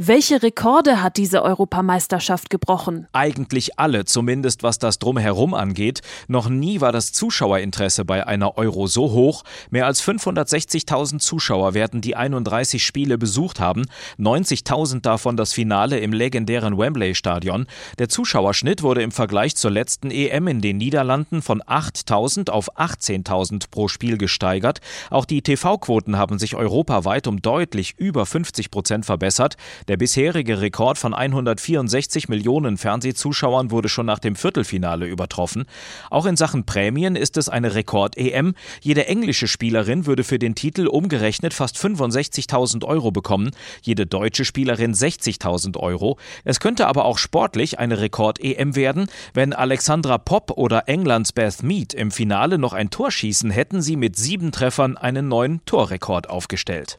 Welche Rekorde hat diese Europameisterschaft gebrochen? Eigentlich alle, zumindest was das Drumherum angeht. Noch nie war das Zuschauerinteresse bei einer Euro so hoch. Mehr als 560.000 Zuschauer werden die 31 Spiele besucht haben. 90.000 davon das Finale im legendären Wembley-Stadion. Der Zuschauerschnitt wurde im Vergleich zur letzten EM in den Niederlanden von 8.000 auf 18.000 pro Spiel gesteigert. Auch die TV-Quoten haben sich europaweit um deutlich über 50 Prozent verbessert. Der bisherige Rekord von 164 Millionen Fernsehzuschauern wurde schon nach dem Viertelfinale übertroffen. Auch in Sachen Prämien ist es eine Rekord-EM. Jede englische Spielerin würde für den Titel umgerechnet fast 65.000 Euro bekommen, jede deutsche Spielerin 60.000 Euro. Es könnte aber auch sportlich eine Rekord-EM werden. Wenn Alexandra Popp oder Englands Beth Mead im Finale noch ein Tor schießen, hätten sie mit sieben Treffern einen neuen Torrekord aufgestellt.